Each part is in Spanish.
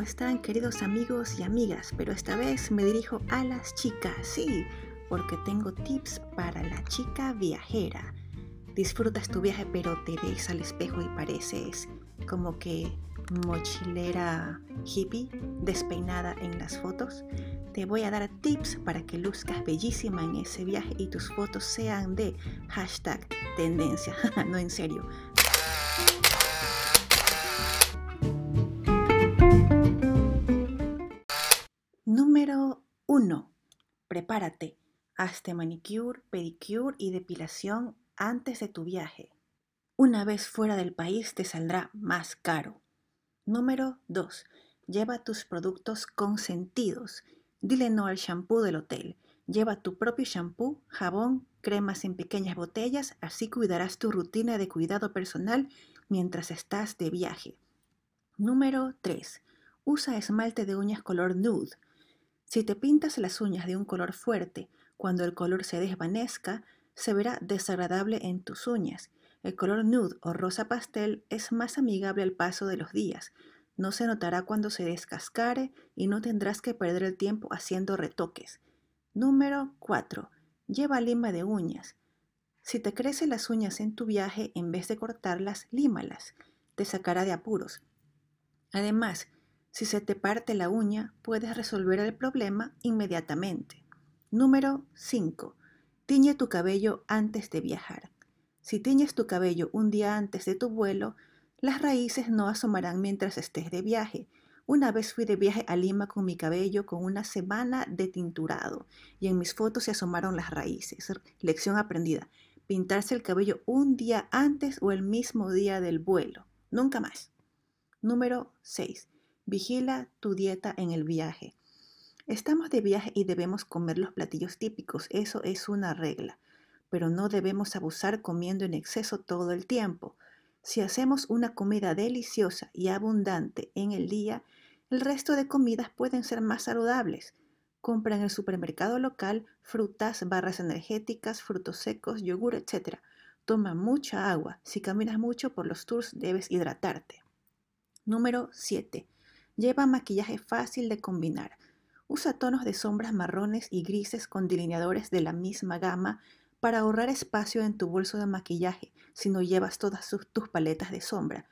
¿cómo están queridos amigos y amigas? Pero esta vez me dirijo a las chicas, sí, porque tengo tips para la chica viajera. Disfrutas tu viaje pero te ves al espejo y pareces como que mochilera hippie despeinada en las fotos. Te voy a dar tips para que luzcas bellísima en ese viaje y tus fotos sean de hashtag tendencia. no en serio, Número 1. Prepárate. Hazte manicure, pedicure y depilación antes de tu viaje. Una vez fuera del país te saldrá más caro. Número 2. Lleva tus productos consentidos. Dile no al shampoo del hotel. Lleva tu propio shampoo, jabón, cremas en pequeñas botellas, así cuidarás tu rutina de cuidado personal mientras estás de viaje. Número 3. Usa esmalte de uñas color nude. Si te pintas las uñas de un color fuerte, cuando el color se desvanezca, se verá desagradable en tus uñas. El color nude o rosa pastel es más amigable al paso de los días. No se notará cuando se descascare y no tendrás que perder el tiempo haciendo retoques. Número 4. Lleva lima de uñas. Si te crecen las uñas en tu viaje, en vez de cortarlas, límalas. Te sacará de apuros. Además, si se te parte la uña, puedes resolver el problema inmediatamente. Número 5. Tiñe tu cabello antes de viajar. Si tiñes tu cabello un día antes de tu vuelo, las raíces no asomarán mientras estés de viaje. Una vez fui de viaje a Lima con mi cabello con una semana de tinturado y en mis fotos se asomaron las raíces. Lección aprendida. Pintarse el cabello un día antes o el mismo día del vuelo. Nunca más. Número 6. Vigila tu dieta en el viaje. Estamos de viaje y debemos comer los platillos típicos, eso es una regla, pero no debemos abusar comiendo en exceso todo el tiempo. Si hacemos una comida deliciosa y abundante en el día, el resto de comidas pueden ser más saludables. Compra en el supermercado local frutas, barras energéticas, frutos secos, yogur, etc. Toma mucha agua. Si caminas mucho por los tours debes hidratarte. Número 7. Lleva maquillaje fácil de combinar. Usa tonos de sombras marrones y grises con delineadores de la misma gama para ahorrar espacio en tu bolso de maquillaje si no llevas todas tus paletas de sombra.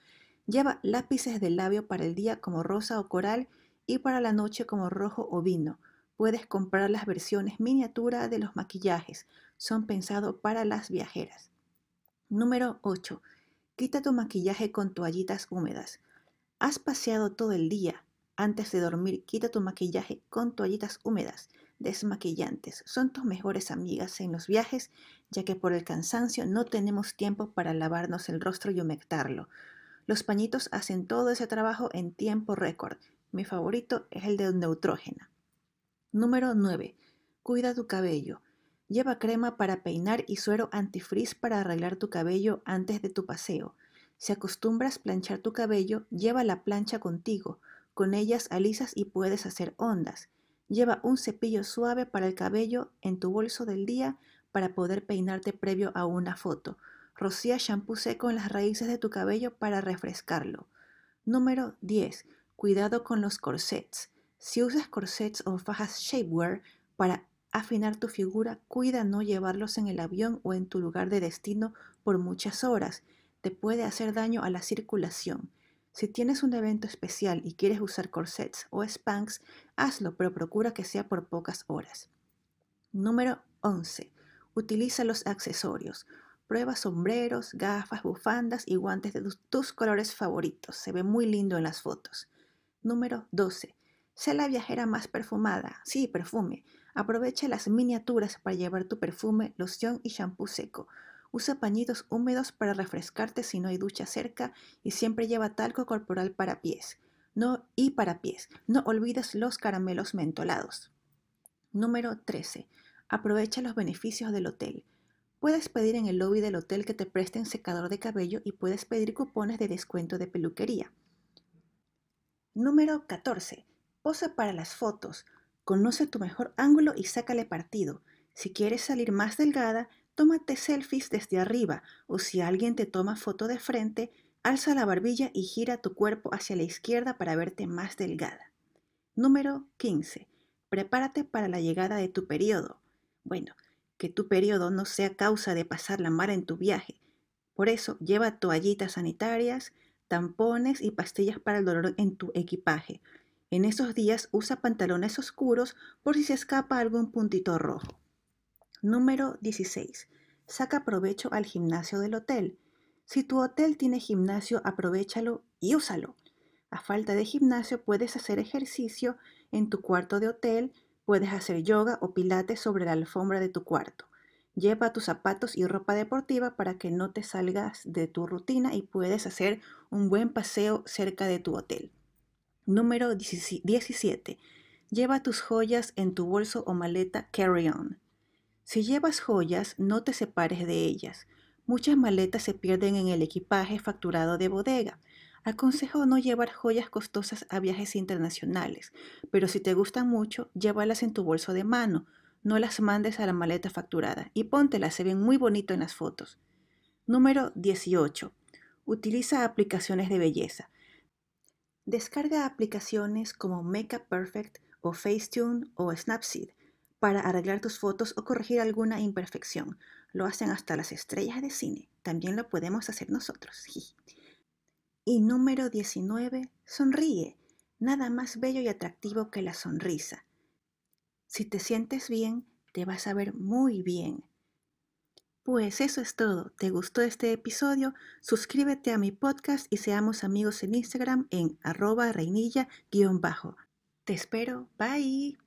Lleva lápices de labio para el día como rosa o coral y para la noche como rojo o vino. Puedes comprar las versiones miniatura de los maquillajes. Son pensados para las viajeras. Número 8. Quita tu maquillaje con toallitas húmedas. Has paseado todo el día. Antes de dormir, quita tu maquillaje con toallitas húmedas, desmaquillantes. Son tus mejores amigas en los viajes, ya que por el cansancio no tenemos tiempo para lavarnos el rostro y humectarlo. Los pañitos hacen todo ese trabajo en tiempo récord. Mi favorito es el de neutrógena. Número 9. Cuida tu cabello. Lleva crema para peinar y suero antifrizz para arreglar tu cabello antes de tu paseo. Si acostumbras planchar tu cabello, lleva la plancha contigo. Con ellas alisas y puedes hacer ondas. Lleva un cepillo suave para el cabello en tu bolso del día para poder peinarte previo a una foto. Rocía shampoo seco en las raíces de tu cabello para refrescarlo. Número 10. Cuidado con los corsets. Si usas corsets o fajas shapewear para afinar tu figura, cuida no llevarlos en el avión o en tu lugar de destino por muchas horas puede hacer daño a la circulación. Si tienes un evento especial y quieres usar corsets o spanks, hazlo, pero procura que sea por pocas horas. Número 11. Utiliza los accesorios. Prueba sombreros, gafas, bufandas y guantes de tus, colores favoritos. Se ve muy lindo en las fotos. Número 12. Sé la viajera más perfumada. Sí, perfume. Aprovecha las miniaturas para llevar tu perfume, loción y shampoo seco. Usa pañitos húmedos para refrescarte si no hay ducha cerca y siempre lleva talco corporal para pies. No y para pies. No olvides los caramelos mentolados. Número 13. Aprovecha los beneficios del hotel. Puedes pedir en el lobby del hotel que te presten secador de cabello y puedes pedir cupones de descuento de peluquería. Número 14. Posa para las fotos. Conoce tu mejor ángulo y sácale partido. Si quieres salir más delgada, tómate selfies desde arriba o si alguien te toma foto de frente, Alza la barbilla y gira tu cuerpo hacia la izquierda para verte más delgada. Número 15. Prepárate para la llegada de tu periodo. Bueno, que tu periodo no sea causa de pasar la mar en tu viaje. Por eso, lleva toallitas sanitarias, tampones y pastillas para el dolor en tu equipaje. En esos días usa pantalones oscuros por si se escapa algún puntito rojo. Número 16. Saca provecho al gimnasio del hotel. Si tu hotel tiene gimnasio, aprovechalo y úsalo. A falta de gimnasio puedes hacer ejercicio en tu cuarto de hotel, puedes hacer yoga o pilates sobre la alfombra de tu cuarto. Lleva tus zapatos y ropa deportiva para que no te salgas de tu rutina y puedes hacer un buen paseo cerca de tu hotel. Número 17. Lleva tus joyas en tu bolso o maleta carry-on. Si llevas joyas, no te separes de ellas. Muchas maletas se pierden en el equipaje facturado de bodega. Aconsejo no llevar joyas costosas a viajes internacionales, pero si te gustan mucho, llévalas en tu bolso de mano, no las mandes a la maleta facturada y póntelas, se ven muy bonito en las fotos. Número 18. Utiliza aplicaciones de belleza. Descarga aplicaciones como Makeup Perfect o Facetune o Snapseed para arreglar tus fotos o corregir alguna imperfección. Lo hacen hasta las estrellas de cine. También lo podemos hacer nosotros. Y número 19, sonríe. Nada más bello y atractivo que la sonrisa. Si te sientes bien, te vas a ver muy bien. Pues eso es todo. ¿Te gustó este episodio? Suscríbete a mi podcast y seamos amigos en Instagram en arroba reinilla-bajo. Te espero. Bye.